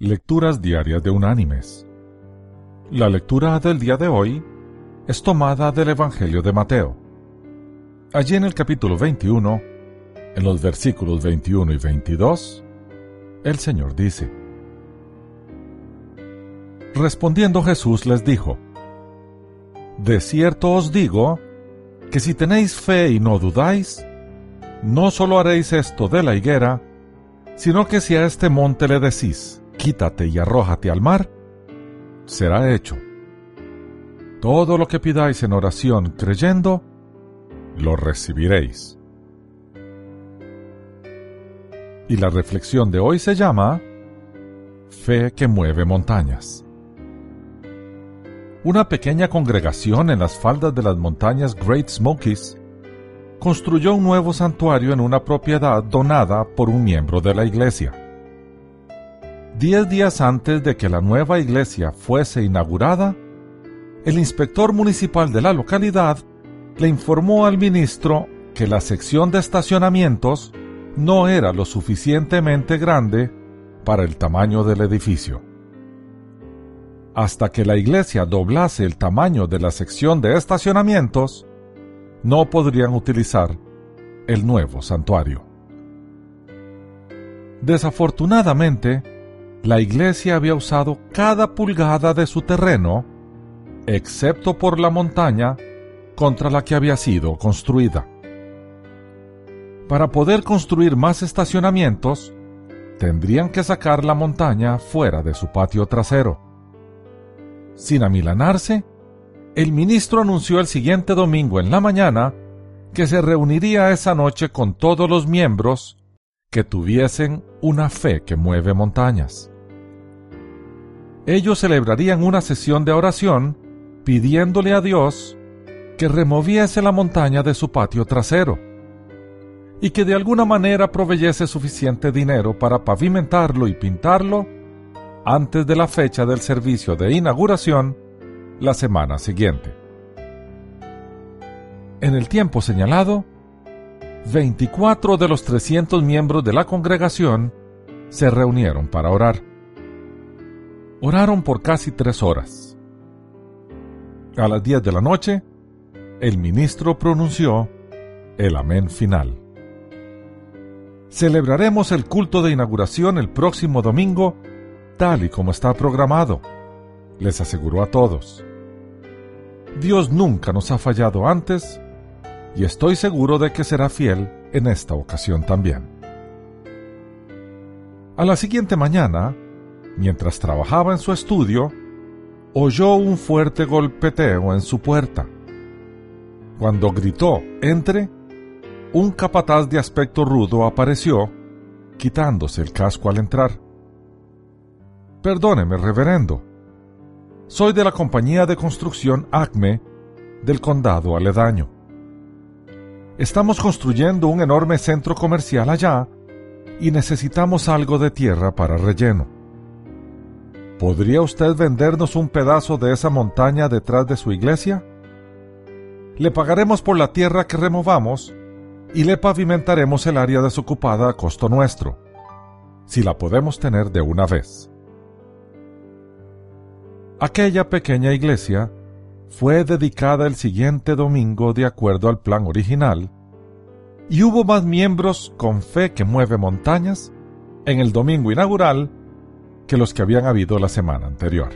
Lecturas Diarias de Unánimes. La lectura del día de hoy es tomada del Evangelio de Mateo. Allí en el capítulo 21, en los versículos 21 y 22, el Señor dice, Respondiendo Jesús les dijo, De cierto os digo, que si tenéis fe y no dudáis, no solo haréis esto de la higuera, sino que si a este monte le decís, quítate y arrójate al mar, será hecho. Todo lo que pidáis en oración creyendo, lo recibiréis. Y la reflexión de hoy se llama Fe que mueve montañas. Una pequeña congregación en las faldas de las montañas Great Smokies construyó un nuevo santuario en una propiedad donada por un miembro de la iglesia. Diez días antes de que la nueva iglesia fuese inaugurada, el inspector municipal de la localidad le informó al ministro que la sección de estacionamientos no era lo suficientemente grande para el tamaño del edificio. Hasta que la iglesia doblase el tamaño de la sección de estacionamientos, no podrían utilizar el nuevo santuario. Desafortunadamente, la iglesia había usado cada pulgada de su terreno, excepto por la montaña contra la que había sido construida. Para poder construir más estacionamientos, tendrían que sacar la montaña fuera de su patio trasero. Sin amilanarse, el ministro anunció el siguiente domingo en la mañana que se reuniría esa noche con todos los miembros que tuviesen una fe que mueve montañas. Ellos celebrarían una sesión de oración pidiéndole a Dios que removiese la montaña de su patio trasero y que de alguna manera proveyese suficiente dinero para pavimentarlo y pintarlo antes de la fecha del servicio de inauguración la semana siguiente. En el tiempo señalado, 24 de los 300 miembros de la congregación se reunieron para orar. Oraron por casi tres horas. A las 10 de la noche, el ministro pronunció el amén final. Celebraremos el culto de inauguración el próximo domingo, tal y como está programado, les aseguró a todos. Dios nunca nos ha fallado antes y estoy seguro de que será fiel en esta ocasión también. A la siguiente mañana, mientras trabajaba en su estudio, oyó un fuerte golpeteo en su puerta. Cuando gritó Entre, un capataz de aspecto rudo apareció, quitándose el casco al entrar. Perdóneme, reverendo. Soy de la compañía de construcción ACME del condado aledaño. Estamos construyendo un enorme centro comercial allá y necesitamos algo de tierra para relleno. ¿Podría usted vendernos un pedazo de esa montaña detrás de su iglesia? Le pagaremos por la tierra que removamos y le pavimentaremos el área desocupada a costo nuestro, si la podemos tener de una vez. Aquella pequeña iglesia fue dedicada el siguiente domingo de acuerdo al plan original, y hubo más miembros con fe que mueve montañas en el domingo inaugural que los que habían habido la semana anterior.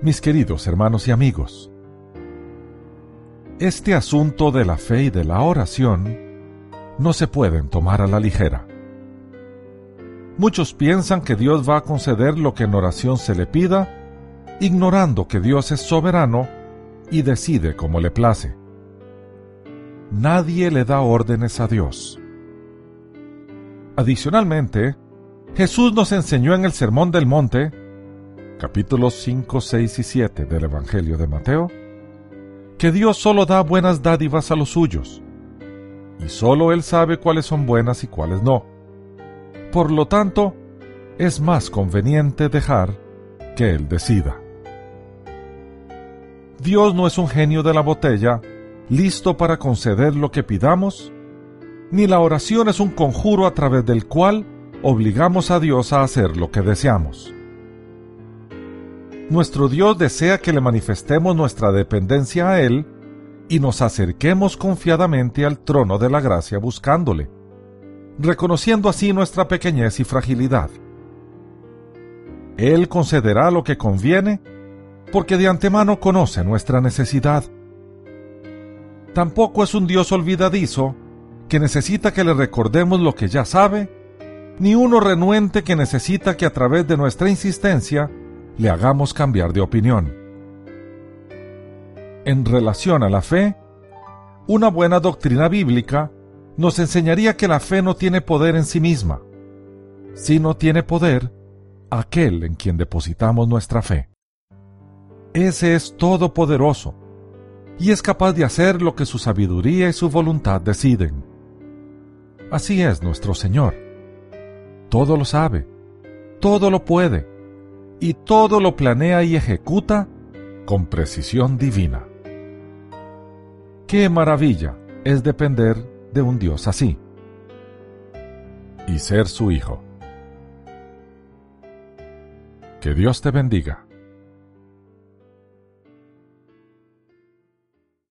Mis queridos hermanos y amigos, este asunto de la fe y de la oración no se pueden tomar a la ligera. Muchos piensan que Dios va a conceder lo que en oración se le pida, ignorando que Dios es soberano y decide como le place. Nadie le da órdenes a Dios. Adicionalmente, Jesús nos enseñó en el Sermón del Monte, capítulos 5, 6 y 7 del Evangelio de Mateo, que Dios solo da buenas dádivas a los suyos, y solo Él sabe cuáles son buenas y cuáles no. Por lo tanto, es más conveniente dejar que Él decida. Dios no es un genio de la botella, listo para conceder lo que pidamos, ni la oración es un conjuro a través del cual obligamos a Dios a hacer lo que deseamos. Nuestro Dios desea que le manifestemos nuestra dependencia a Él y nos acerquemos confiadamente al trono de la gracia buscándole, reconociendo así nuestra pequeñez y fragilidad. Él concederá lo que conviene porque de antemano conoce nuestra necesidad. Tampoco es un Dios olvidadizo que necesita que le recordemos lo que ya sabe, ni uno renuente que necesita que a través de nuestra insistencia le hagamos cambiar de opinión. En relación a la fe, una buena doctrina bíblica nos enseñaría que la fe no tiene poder en sí misma, sino tiene poder aquel en quien depositamos nuestra fe. Ese es todopoderoso y es capaz de hacer lo que su sabiduría y su voluntad deciden. Así es nuestro Señor. Todo lo sabe, todo lo puede y todo lo planea y ejecuta con precisión divina. Qué maravilla es depender de un Dios así y ser su hijo. Que Dios te bendiga.